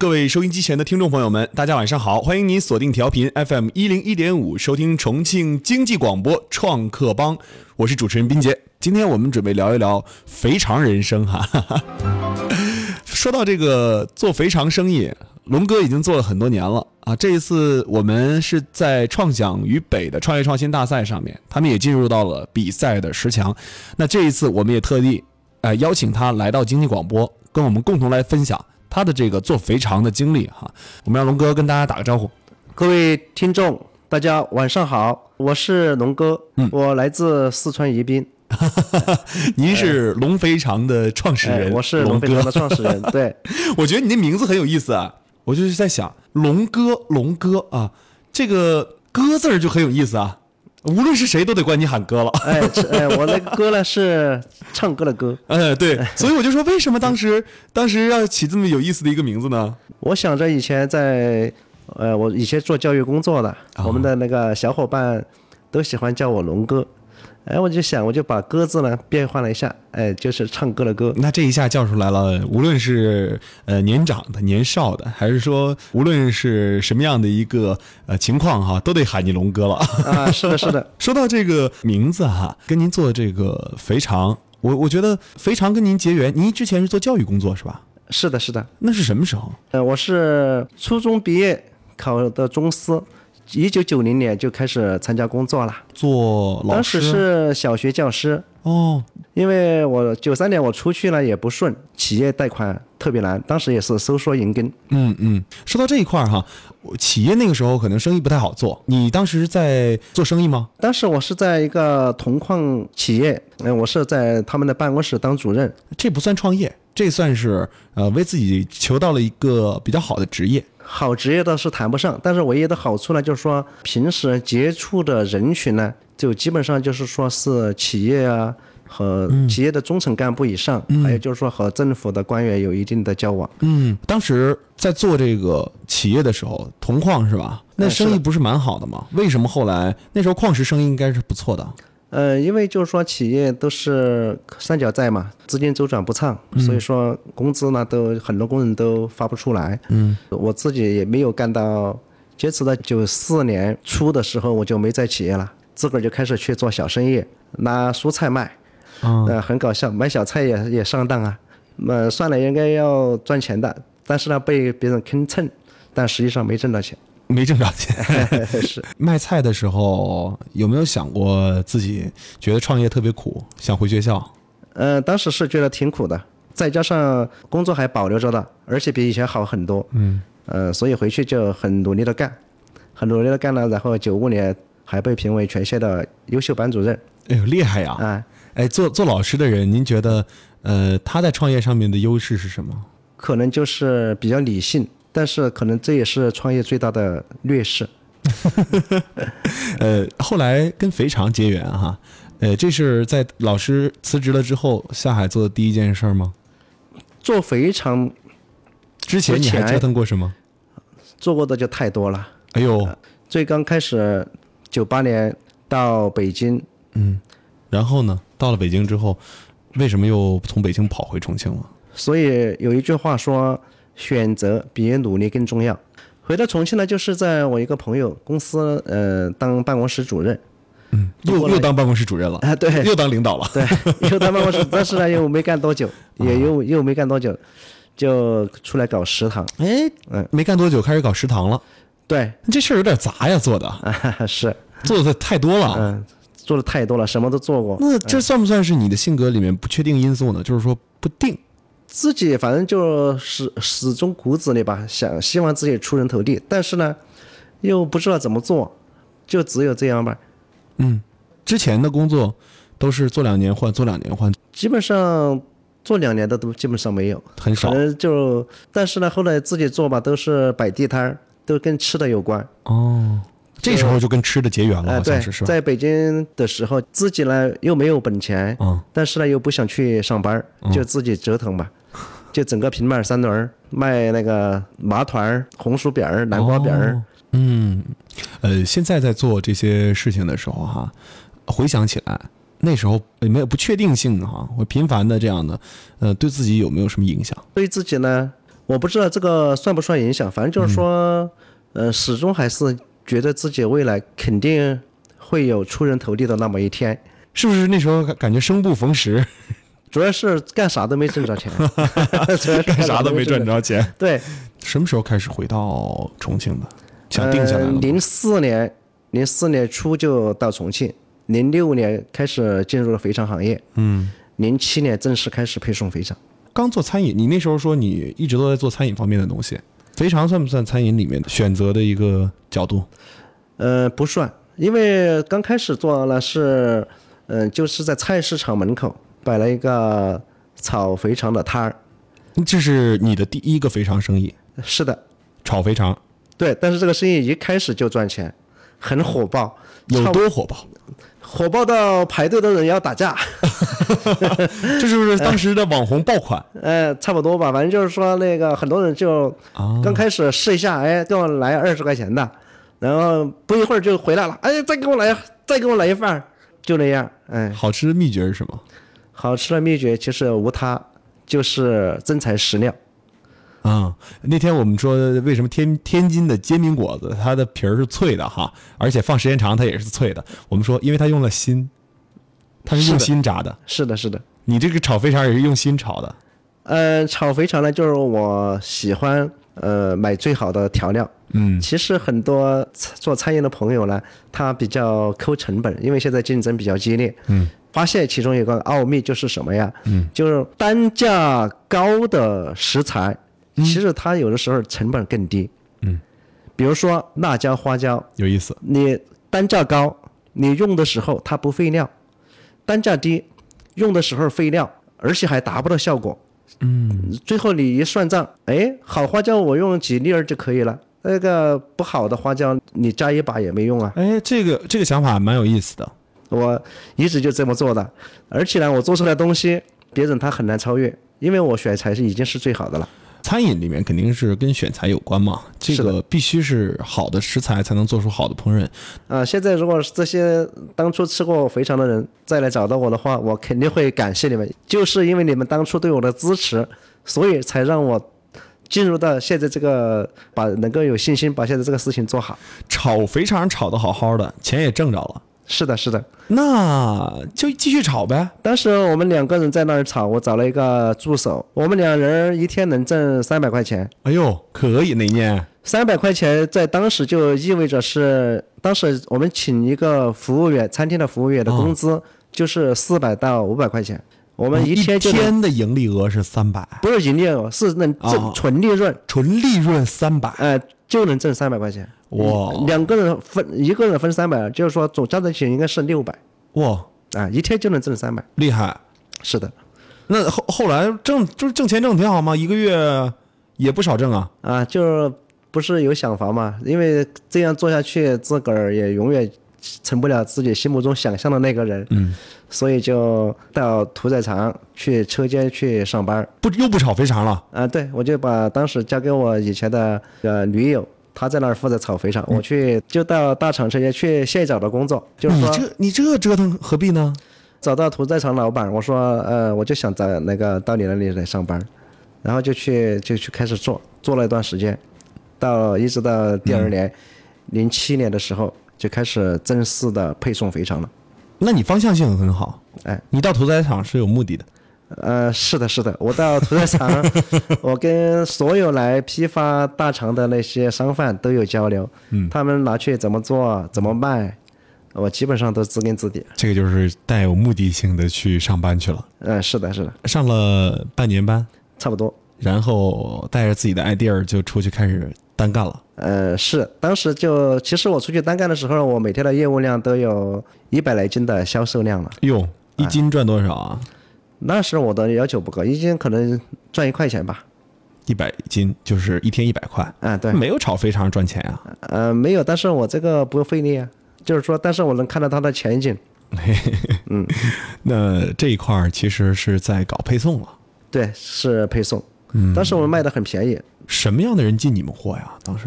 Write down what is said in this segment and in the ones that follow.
各位收音机前的听众朋友们，大家晚上好！欢迎您锁定调频 FM 一零一点五，收听重庆经济广播创客帮，我是主持人斌杰。今天我们准备聊一聊肥肠人生哈。说到这个做肥肠生意，龙哥已经做了很多年了啊。这一次我们是在创想与北的创业创新大赛上面，他们也进入到了比赛的十强。那这一次我们也特地，呃，邀请他来到经济广播，跟我们共同来分享。他的这个做肥肠的经历哈，我们让龙哥跟大家打个招呼。各位听众，大家晚上好，我是龙哥，嗯我来自四川宜宾。您是龙肥肠的创始人，我是龙肥肠的创始人。对，我觉得你那名字很有意思啊，我就是在想龙哥，龙哥啊，这个“哥”字儿就很有意思啊。无论是谁都得管你喊哥了。哎，哎，我那个哥呢是唱歌的歌。哎，对，所以我就说，为什么当时当时要起这么有意思的一个名字呢？我想着以前在，呃，我以前做教育工作的，我们的那个小伙伴都喜欢叫我龙哥。哎，我就想，我就把“歌”字呢变换了一下，哎，就是唱歌的歌。那这一下叫出来了，无论是呃年长的、年少的，还是说无论是什么样的一个呃情况哈，都得喊你龙哥了啊！是的，是的。说到这个名字哈，跟您做这个肥肠，我我觉得肥肠跟您结缘，您之前是做教育工作是吧？是的，是的。那是什么时候？呃，我是初中毕业考的中师。一九九零年就开始参加工作了，做老师。当时是小学教师哦，因为我九三年我出去了也不顺，企业贷款特别难，当时也是收缩银根。嗯嗯，说到这一块儿哈，企业那个时候可能生意不太好做，你当时在做生意吗？当时我是在一个铜矿企业，嗯，我是在他们的办公室当主任，这不算创业，这算是呃为自己求到了一个比较好的职业。好职业倒是谈不上，但是唯一的好处呢，就是说平时接触的人群呢，就基本上就是说是企业啊和企业的中层干部以上，还有就是说和政府的官员有一定的交往。嗯，当时在做这个企业的时候，铜矿是吧？那生意不是蛮好的吗？为什么后来那时候矿石生意应该是不错的？呃，因为就是说企业都是三角债嘛，资金周转不畅，所以说工资呢都很多工人都发不出来。嗯，我自己也没有干到，截止到九四年初的时候，我就没在企业了，自个儿就开始去做小生意，拿蔬菜卖。呃，很搞笑，买小菜也也上当啊。那算了，应该要赚钱的，但是呢被别人坑蹭，但实际上没挣到钱。没挣着钱，是 卖菜的时候有没有想过自己觉得创业特别苦，想回学校？呃，当时是觉得挺苦的，再加上工作还保留着的，而且比以前好很多。嗯，呃，所以回去就很努力的干，很努力的干了，然后九五年还被评为全县的优秀班主任。哎呦，厉害呀！啊，哎，做做老师的人，您觉得，呃，他在创业上面的优势是什么？可能就是比较理性。但是可能这也是创业最大的劣势。呃，后来跟肥肠结缘哈，呃，这是在老师辞职了之后下海做的第一件事吗？做肥肠之前你还折腾过什么？做过的就太多了。哎呦，最刚开始九八年到北京，嗯，然后呢，到了北京之后，为什么又从北京跑回重庆了？所以有一句话说。选择比努力更重要。回到重庆呢，就是在我一个朋友公司，呃，当办公室主任。嗯，又又当办公室主任了啊？对，又当领导了。对，又当办公室，但是呢，又没干多久，也又又没干多久，就出来搞食堂。哎，嗯，没干多久开始搞食堂了。对，这事儿有点杂呀，做的啊。是，做的太多了。嗯，做的太多了，什么都做过。那这算不算是你的性格里面不确定因素呢？就是说不定。自己反正就始始终骨子里吧，想希望自己出人头地，但是呢，又不知道怎么做，就只有这样吧。嗯，之前的工作都是做两年换，做两年换，基本上做两年的都基本上没有，很少。就但是呢，后来自己做吧，都是摆地摊，都跟吃的有关。哦，这时候就跟吃的结缘了，好像是是吧？在北京的时候，自己呢又没有本钱，嗯，但是呢又不想去上班，就自己折腾吧。就整个平板三轮卖那个麻团红薯饼南瓜饼嗯，呃，现在在做这些事情的时候哈，回想起来，那时候有没有不确定性哈，会频繁的这样的，呃，对自己有没有什么影响？对自己呢，我不知道这个算不算影响，反正就是说，呃，始终还是觉得自己未来肯定会有出人头地的那么一天。是不是那时候感感觉生不逢时，主要是干啥都没挣着钱，主要是干啥都没赚着。钱？对，什么时候开始回到重庆的？想定下来了吗？零四年，零四年初就到重庆，零六年开始进入了肥肠行业，嗯，零七年正式开始配送肥肠。刚做餐饮，你那时候说你一直都在做餐饮方面的东西，肥肠算不算餐饮里面选择的一个角度？呃，不算，因为刚开始做了是，嗯、就是在菜市场门口摆了一个炒肥肠的摊儿。这是你的第一个肥肠生意，是的，炒肥肠对，但是这个生意一开始就赚钱，很火爆，有多火爆？火爆到排队的人要打架。这是不是当时的网红爆款？呃，差不多吧，反正就是说那个很多人就啊刚开始试一下，哎，给我来二十块钱的，然后不一会儿就回来了，哎，再给我来，再给我来一份儿，就那样，哎，好吃的秘诀是什么？好吃的秘诀其实无他，就是真材实料。啊、那天我们说为什么天天津的煎饼果子它的皮儿是脆的哈，而且放时间长它也是脆的。我们说因为它用了心，它是用心炸的。是的，是的。你这个炒肥肠也是用心炒的。呃，炒肥肠呢，就是我喜欢呃买最好的调料。嗯，其实很多做餐饮的朋友呢，他比较抠成本，因为现在竞争比较激烈。嗯，发现其中有个奥秘就是什么呀？嗯，就是单价高的食材，其实它有的时候成本更低。嗯，比如说辣椒、花椒，有意思。你单价高，你用的时候它不费料；单价低，用的时候费料，而且还达不到效果。嗯，最后你一算账，哎，好花椒我用几粒儿就可以了，那个不好的花椒你加一把也没用啊。哎，这个这个想法蛮有意思的。我一直就这么做的，而且呢，我做出来的东西别人他很难超越，因为我选材是已经是最好的了。餐饮里面肯定是跟选材有关嘛，这个必须是好的食材才能做出好的烹饪。啊，现在如果是这些当初吃过肥肠的人再来找到我的话，我肯定会感谢你们，就是因为你们当初对我的支持，所以才让我进入到现在这个把能够有信心把现在这个事情做好。炒肥肠炒得好好的，钱也挣着了，是的，是的。那就继续炒呗。当时我们两个人在那儿炒，我找了一个助手，我们两人一天能挣三百块钱。哎呦，可以那年？三百块钱在当时就意味着是，当时我们请一个服务员，餐厅的服务员的工资就是四百到五百块钱，我们一天就能、哦天的盈利额是三百，不是盈利额，是能挣哦纯利润，纯利润三百。呃，就能挣三百块钱。哇两个人分一个人分三百，就是说总加在一起应该是六百哇，啊，一天就能挣三百。厉害！是的，那后后来挣就是挣钱挣挺好吗？一个月也不少挣啊。啊，就是不是有想法嘛？因为这样做下去，自个儿也永远成不了自己心目中想象的那个人。嗯，所以就到屠宰场去车间去上班。不又不炒肥肠了。啊，对，我就把当时交给我以前的呃女友，她在那儿负责炒肥肠，我去就到大厂车间去现找的工作，就是说你这你这折腾何必呢？找到屠宰场老板，我说呃，我就想在那个到你那里来上班，然后就去就去开始做，做了一段时间，到一直到第二年，零、七年的时候就开始正式的配送肥肠了。那你方向性很好。哎，你到屠宰场是有目的的。呃，是的，是的，我到屠宰场，我跟所有来批发大肠的那些商贩都有交流，嗯，他们拿去怎么做，怎么卖，我基本上都知根知底。这个就是带有目的性的去上班去了，嗯、是的，是的，上了半年班，差不多。然后带着自己的 idea 就出去开始单干了。呃，是，当时就其实我出去单干的时候，我每天的业务量都有一百来斤的销售量了。哟，一斤赚多少啊？那时候我的要求不高，一斤可能赚一块钱吧。一百斤就是一天一百块。啊，对，没有炒非常赚钱啊、呃，没有，但是我这个不费力啊，就是说，但是我能看到它的前景。嗯那这一块儿其实是在搞配送了。对，是配送。嗯，当时我们卖的很便宜，什么样的人进你们货呀？当时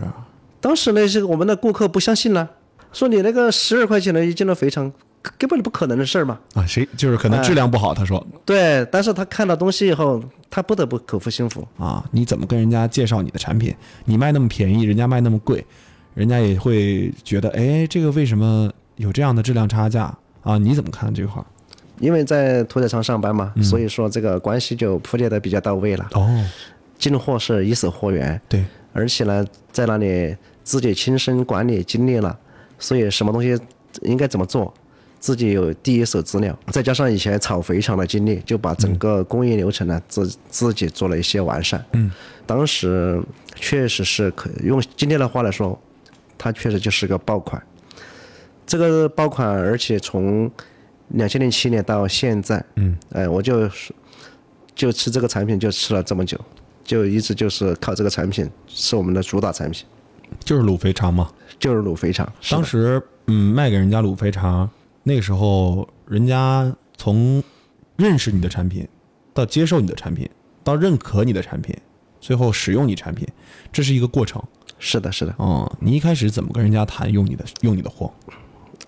当时那些我们的顾客不相信了，说你那个十二块钱的一斤的肥肠根本不可能的事儿嘛。啊，谁就是可能质量不好，他说对，但是他看到东西以后，他不得不口服心服。啊，你怎么跟人家介绍你的产品？你卖那么便宜，人家卖那么贵，人家也会觉得，哎，这个为什么有这样的质量差价啊？你怎么看这块儿？因为在屠宰场上班嘛，所以说这个关系就铺垫的比较到位了。哦，进货是一手货源，对，而且呢，在那里自己亲身管理经历了，所以什么东西应该怎么做，自己有第一手资料，再加上以前炒肥肠的经历，就把整个工艺流程呢自自己做了一些完善。嗯，当时确实是可用今天的话来说，它确实就是个爆款。这个爆款，而且从两千零七年到现在，嗯，哎，我就是就吃这个产品就吃了这么久，就一直就是靠这个产品是我们的主打产品，就是卤肥肠嘛。就是卤肥肠。当时嗯卖给人家卤肥肠，那个时候人家从认识你的产品，到接受你的产品，到认可你的产品，最后使用你产品，这是一个过程。是的，是的。嗯，你一开始怎么跟人家谈用你的用你的货？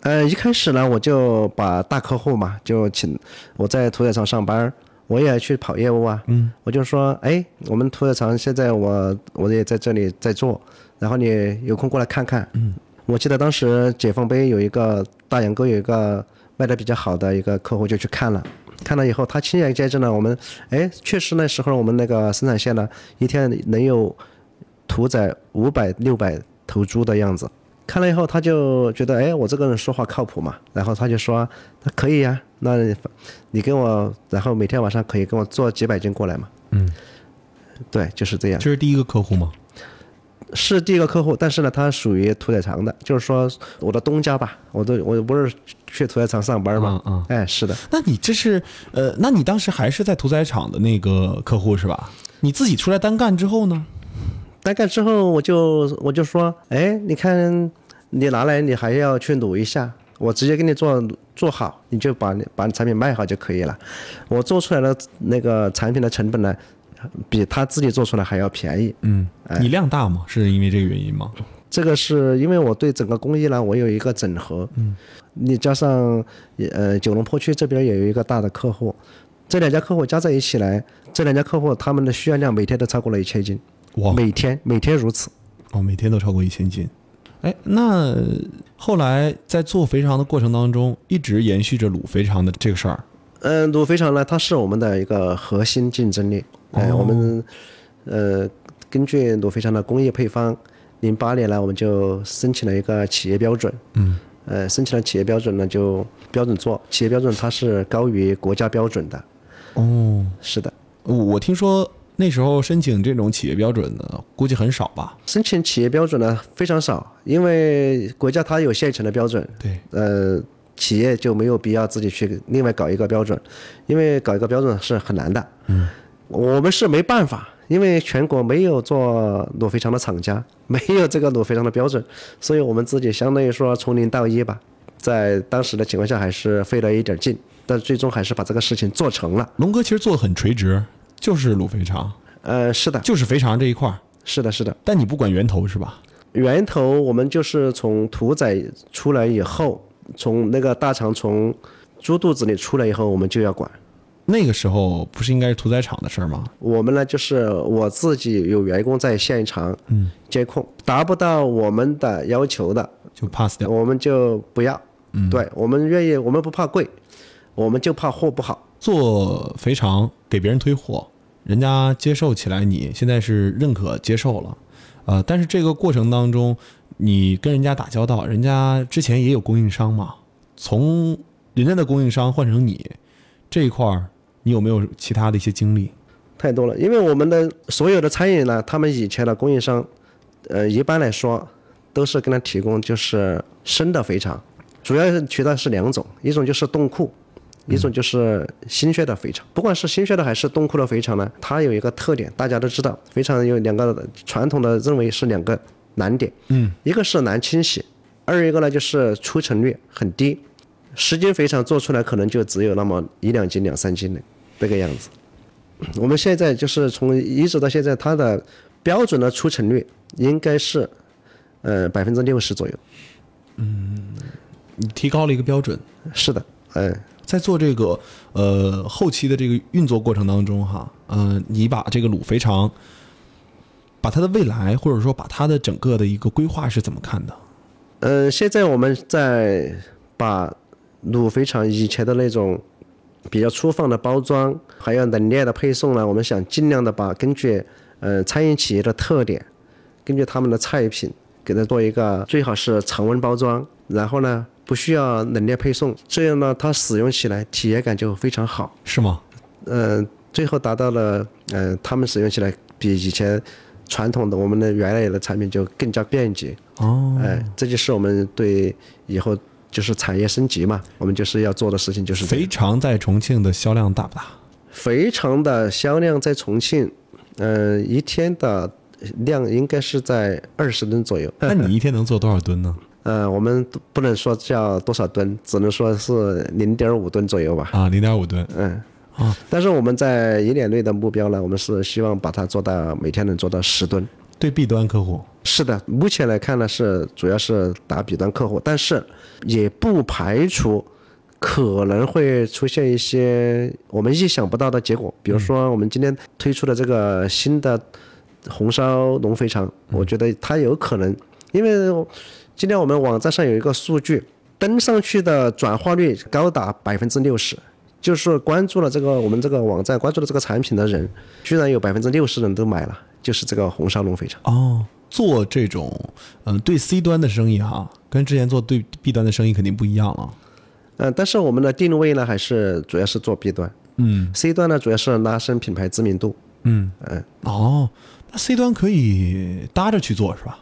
呃，一开始呢，我就把大客户嘛，就请我在屠宰场上班，我也去跑业务啊。嗯，我就说，哎，我们屠宰场现在我我也在这里在做，然后你有空过来看看。嗯，我记得当时解放碑有一个大洋沟有一个卖的比较好的一个客户就去看了。看了以后，他亲眼见证了我们，哎，确实那时候我们那个生产线呢，一天能有屠宰五百六百头猪的样子。看了以后，他就觉得，哎，我这个人说话靠谱嘛，然后他就说，那可以呀，那你你跟我，然后每天晚上可以跟我做几百斤过来嘛。嗯，对，就是这样。这是第一个客户吗？是第一个客户，但是呢，他属于屠宰场的，就是说我的东家吧，我都我不是去屠宰场上班嘛。嗯嗯哎，是的，那你这是呃，那你当时还是在屠宰场的那个客户是吧？你自己出来单干之后呢？大概之后我就我就说，哎，你看你拿来，你还要去卤一下，我直接给你做做好，你就把你把你产品卖好就可以了。我做出来的那个产品的成本呢，比他自己做出来还要便宜。嗯，你量大吗？是因为这个原因吗？这个是因为我对整个工艺呢，我有一个整合。嗯，你加上呃九龙坡区这边也有一个大的客户，这两家客户加在一起来，这两家客户他们的需要量每天都超过了一千斤，哇，每天每天如此。哦，每天都超过一千斤。哎，那后来在做肥肠的过程当中，一直延续着卤肥肠的这个事儿。嗯，卤肥肠呢，它是我们的一个核心竞争力。哎、我们呃根据卤肥肠的工业配方，零八年呢我们就申请了一个企业标准。嗯。呃，申请了企业标准呢，就标准做。企业标准它是高于国家标准的。哦，是的，我我听说那时候申请这种企业标准的，估计很少吧？申请企业标准呢非常少，因为国家它有现成的标准。对，呃，企业就没有必要自己去另外搞一个标准，因为搞一个标准是很难的。嗯，我们是没办法，因为全国没有做卤肥肠的厂家，没有这个卤肥肠的标准，所以我们自己相当于说从零到一吧，在当时的情况下还是费了一点劲，但最终还是把这个事情做成了。龙哥其实做的很垂直，就是卤肥肠，呃，是的，就是肥肠这一块儿，是的，是的。但你不管源头是吧？源头我们就是从屠宰出来以后，从那个大肠从猪肚子里出来以后，我们就要管。那个时候不是应该是屠宰场的事儿吗？我们呢，就是我自己有员工在现场嗯监控，达不到我们的要求的，就 pass 掉。我们就不要。嗯对我们愿意，我们不怕贵，我们就怕货不好。做肥肠给别人推货，人家接受起来你，现在是认可接受了，呃，但是这个过程当中，你跟人家打交道，人家之前也有供应商嘛，从人家的供应商换成你这一块儿，你有没有其他的一些经历？太多了，因为我们的所有的餐饮呢，他们以前的供应商，呃，一般来说都是跟他提供就是生的肥肠，主要渠道是两种，一种就是冻库，一种就是新鲜的肥肠。不管是新鲜的还是冻库的肥肠呢，它有一个特点，大家都知道，肥肠有两个传统的认为是两个难点，嗯，一个是难清洗，二一个呢就是出成率很低，十斤肥肠做出来可能就只有那么一两斤、两三斤的这个样子。我们现在就是从一直到现在，它的标准的出成率应该是，呃百分之六十左右。嗯，你提高了一个标准，是的，嗯，在做这个呃后期的这个运作过程当中哈，呃，你把这个卤肥肠，把它的未来或者说把它的整个的一个规划是怎么看的？呃，现在我们在把卤肥肠以前的那种比较粗放的包装，还有冷链的配送呢，我们想尽量的把根据呃餐饮企业的特点，根据他们的菜品，给它做一个最好是常温包装，然后呢不需要冷链配送，这样呢它使用起来体验感就非常好。是吗？嗯，最后达到了，嗯，他们使用起来比以前传统的我们的原来的产品就更加便捷。哦，哎，这就是我们对以后就是产业升级嘛，我们就是要做的事情就是这个肥肠在重庆的销量大不大？肥肠的销量在重庆，嗯、一天的量应该是在二十吨左右。那你一天能做多少吨呢？呃，我们不能说叫多少吨，只能说是零点五吨左右吧。啊，零点五吨。嗯，啊，但是我们在一年内的目标呢，我们是希望把它做到每天能做到十吨。对 B 端客户，是的，目前来看呢是主要是打 B 端客户，但是也不排除可能会出现一些我们意想不到的结果，比如说我们今天推出的这个新的红烧龙肥肠，我觉得它有可能，因为今天我们网站上有一个数据，登上去的转化率高达百分之六十。就是关注了这个我们这个网站关注了这个产品的人，居然有百分之六十人都买了，就是这个红烧龙肥肠。哦，做这种嗯、呃对 C 端的生意哈，跟之前做对 B 端的生意肯定不一样了。嗯，但是我们的定位呢，还是主要是做 B 端嗯，C 端呢主要是拉升品牌知名度。嗯嗯哦，那 C 端可以搭着去做是吧？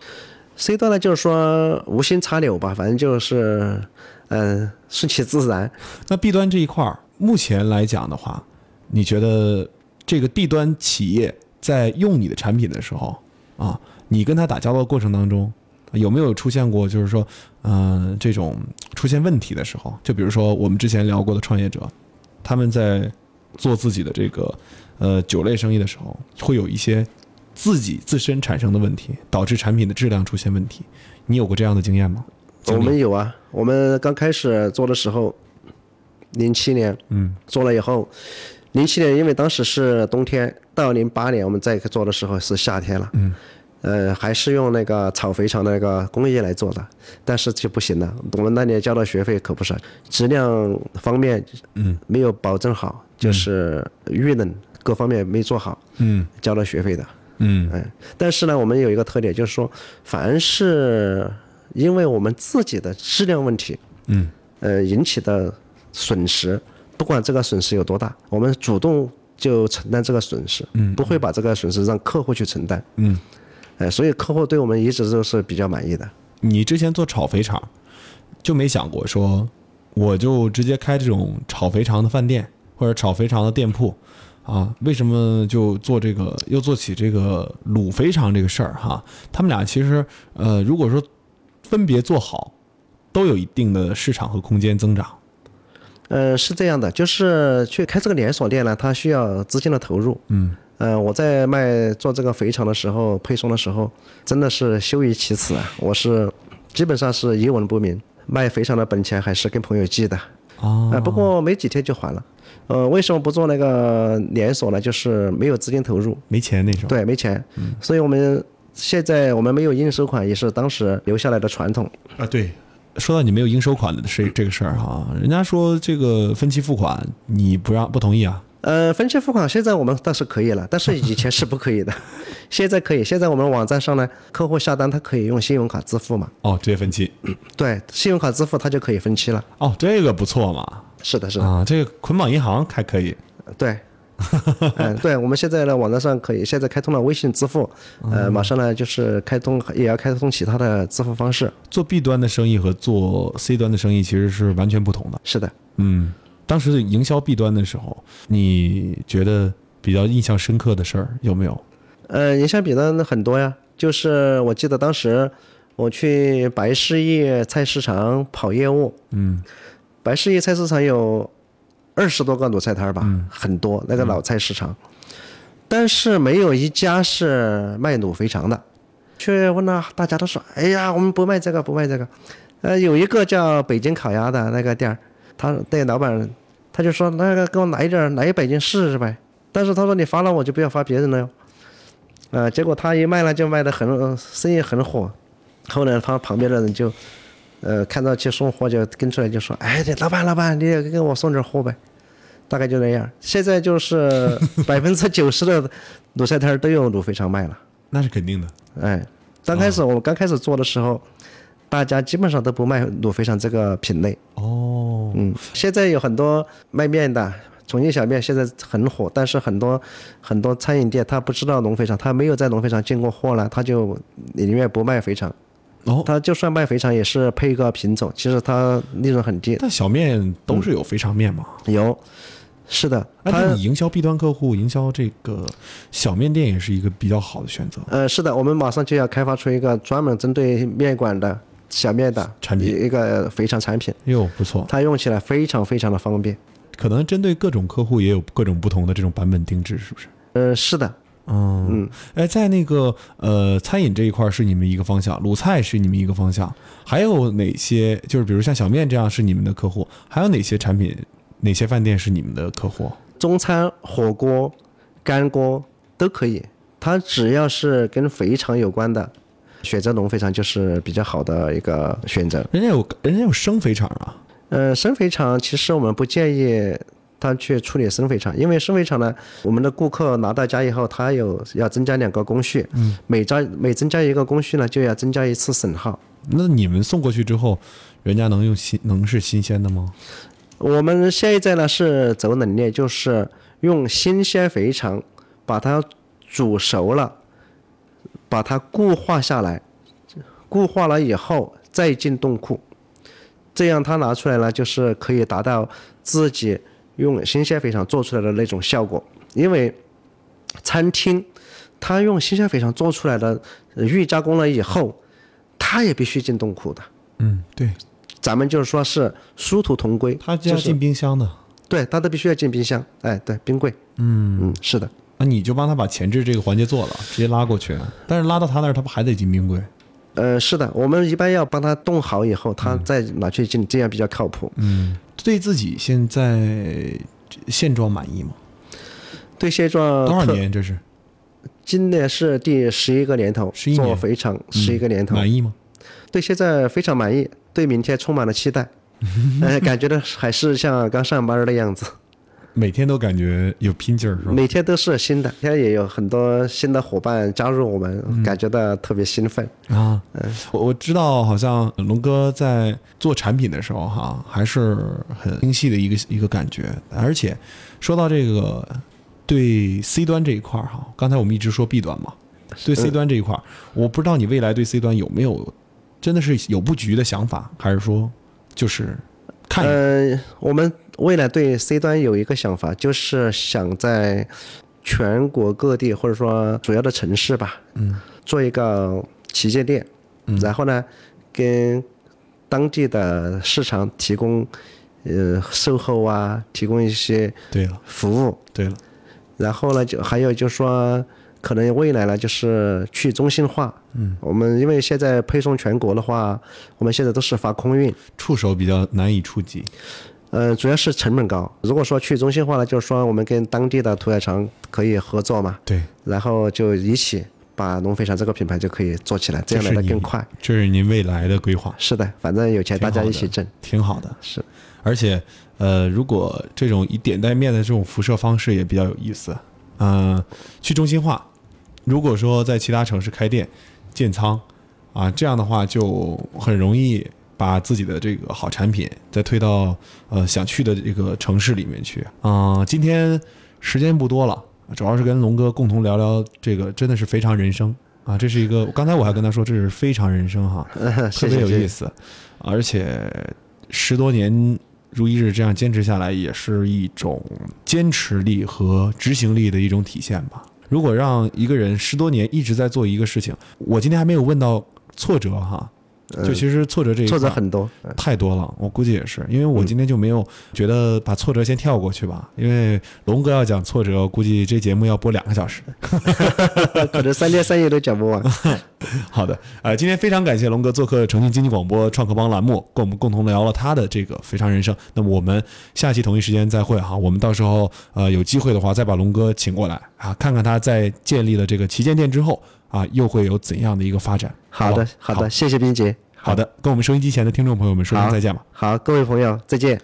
C 端呢就是说无心插柳吧，反正就是嗯顺其自然。那 B 端这一块儿，目前来讲的话，你觉得这个 B 端企业在用你的产品的时候啊，你跟他打交道过程当中，有没有出现过就是说，嗯、这种出现问题的时候？就比如说我们之前聊过的创业者，他们在做自己的这个呃酒类生意的时候，会有一些自己自身产生的问题，导致产品的质量出现问题。你有过这样的经验吗？我们有啊，我们刚开始做的时候，零七年，嗯，做了以后，零七年因为当时是冬天，到零八年我们再做的时候是夏天了，嗯，呃，还是用那个炒肥肠的那个工艺来做的，但是就不行了，我们那年交的学费可不少，质量方面，嗯，没有保证好，就是遇冷各方面没做好，嗯。交了学费的，嗯嗯，但是呢，我们有一个特点，就是说，凡是因为我们自己的质量问题，嗯，呃引起的损失，不管这个损失有多大，我们主动就承担这个损失，嗯，不会把这个损失让客户去承担，嗯，哎、所以客户对我们一直都是比较满意的。你之前做炒肥肠，就没想过说，我就直接开这种炒肥肠的饭店或者炒肥肠的店铺啊？为什么就做这个，又做起这个卤肥肠这个事儿哈？他们俩其实呃，如果说分别做好，都有一定的市场和空间增长。呃，是这样的，就是去开这个连锁店呢，它需要资金的投入。嗯，呃，我在卖做这个肥肠的时候，配送的时候，真的是羞于启齿啊！我是基本上是一文不名，卖肥肠的本钱还是跟朋友借的。哦啊、不过没几天就还了。呃，为什么不做那个连锁呢？就是没有资金投入，没钱那时候。对，没钱。所以我们现在我们没有应收款，也是当时留下来的传统。啊，对。说到你没有应收款的这这个事儿哈，人家说这个分期付款你不让不同意啊？呃，分期付款现在我们倒是可以了，但是以前是不可以的，现在可以。现在我们网站上呢，客户下单他可以用信用卡支付嘛？哦，直接分期。对，信用卡支付他就可以分期了。哦，这个不错嘛。是的，是的，啊，这个捆绑银行还可以。对。嗯，对，我们现在呢，网站上可以，现在开通了微信支付，呃，马上呢就是开通，也要开通其他的支付方式。做 B 端的生意和做 C 端的生意其实是完全不同的。是的，嗯，当时营销弊端的时候，你觉得比较印象深刻的事儿有没有？呃，营销弊端很多呀，就是我记得当时我去白市业菜市场跑业务，嗯，白市业菜市场有二十多个卤菜摊儿吧，很多那个老菜市场，但是没有一家是卖卤肥肠的。去问了，大家都说：“哎呀，我们不卖这个，不卖这个。”呃，有一个叫北京烤鸭的那个店儿，他那老板他就说那个给我来一点儿，来一百斤试试呗。但是他说你发了我就不要发别人了哟。呃，结果他一卖了就卖的很呃生意很火。后来他旁边的人就，呃，看到去送货就跟出来就说，哎，老板老板，你也给我送点货呗。大概就那样。现在就是 百分之九十的卤菜摊儿都有卤肥肠卖了。那是肯定的。哎，刚开始我们刚开始做的时候，大家基本上都不卖卤肥肠这个品类。哦，嗯，现在有很多卖面的，重庆小面现在很火，但是很多很多餐饮店他不知道龙肥肠，他没有在龙肥肠进过货了，他就宁愿不卖肥肠。哦，他就算卖肥肠也是配一个品种，其实他利润很低。但小面都是有肥肠面嘛？有，是的，那你营销 B 端客户，营销这个小面店也是一个比较好的选择。呃，是的，我们马上就要开发出一个专门针对面馆的小面的产品一一个肥肠产品，哟，不错，它用起来非常非常的方便。可能针对各种客户也有各种不同的这种版本定制，是不是？呃，是的，嗯嗯，哎，在那个呃餐饮这一块儿是你们一个方向，鲁菜是你们一个方向，还有哪些？就是比如像小面这样是你们的客户，还有哪些产品、哪些饭店是你们的客户？中餐、火锅、干锅都可以，它只要是跟肥肠有关的，选择龙肥肠就是比较好的一个选择。人家有人家有生肥肠啊，呃，生肥肠其实我们不建议他去处理生肥肠，因为生肥肠呢，我们的顾客拿到家以后，他有要增加两个工序，嗯，每加每增加一个工序呢，就要增加一次损耗。那你们送过去之后，人家能用新能是新鲜的吗？我们现在呢是走冷链，就是用新鲜肥肠把它煮熟了，把它固化下来，固化了以后再进冻库，这样它拿出来呢就是可以达到自己用新鲜肥肠做出来的那种效果。因为餐厅它用新鲜肥肠做出来的呃预加工了以后，它也必须进冻库的。嗯，对，咱们就是说是殊途同归，就是他就要进冰箱的，对，它都必须要进冰箱，哎，对，冰柜，嗯。嗯，是的，那你就帮他把前置这个环节做了，直接拉过去。但是拉到他那儿，他不还得进冰柜？呃，是的，我们一般要帮他冻好以后，他再拿去进，这样比较靠谱。嗯，对自己现在现状满意吗？对现状多少？年这是？今年是第十一个年头，11年做肥肠十一个年头，满意吗？对现在非常满意，对明天充满了期待，呃，感觉到还是像刚上班的样子，每天都感觉有拼劲儿是吧？每天都是新的，现在也有很多新的伙伴加入我们，感觉到特别兴奋。啊，我我知道，好像龙哥在做产品的时候哈，还是很精细的一个一个感觉。而且说到这个对 C 端这一块儿哈，刚才我们一直说 B 端嘛，对 C 端这一块儿，我不知道你未来对 C 端有没有真的是有布局的想法，还是说就是看呃，我们未来对 C 端有一个想法，就是想在全国各地或者说主要的城市吧，嗯，做一个旗舰店，嗯。然后呢，跟当地的市场提供呃售后啊，提供一些对了。服务，对了，然后呢，就还有就是说，可能未来呢就是去中心化。嗯，我们因为现在配送全国的话，我们现在都是发空运，触手比较难以触及。呃，主要是成本高。如果说去中心化呢，就是说我们跟当地的屠宰场可以合作嘛，对，然后就一起把农肥肠这个品牌就可以做起来，这样来的更快。这是您未来的规划。是的，反正有钱大家一起挣。挺好的。是，而且呃，如果这种以点带面的这种辐射方式也比较有意思。嗯、去中心化，如果说在其他城市开店建仓啊，这样的话就很容易把自己的这个好产品再推到呃想去的这个城市里面去。啊、今天时间不多了，主要是跟龙哥共同聊聊这个，真的是非常人生啊！这是一个，刚才我还跟他说这是非常人生哈。特。别有意思，而且十多年如一日这样坚持下来，也是一种坚持力和执行力的一种体现吧。如果让一个人十多年一直在做一个事情，我今天还没有问到挫折哈，就其实挫折这一挫折很多。太多了，我估计也是，因为我今天就没有觉得把挫折先跳过去吧，因为龙哥要讲挫折，估计这节目要播两个小时。可能三天三夜都讲不完。好的，呃，今天非常感谢龙哥做客重庆经济广播创客帮栏目，跟我们共同聊了他的这个非常人生。那么我们下期同一时间再会哈，我们到时候呃有机会的话再把龙哥请过来啊，看看他在建立了这个旗舰店之后啊，又会有怎样的一个发展。好的，好的，谢谢冰姐。好的，跟我们收音机前的听众朋友们说声再见吧。好，各位朋友，再见。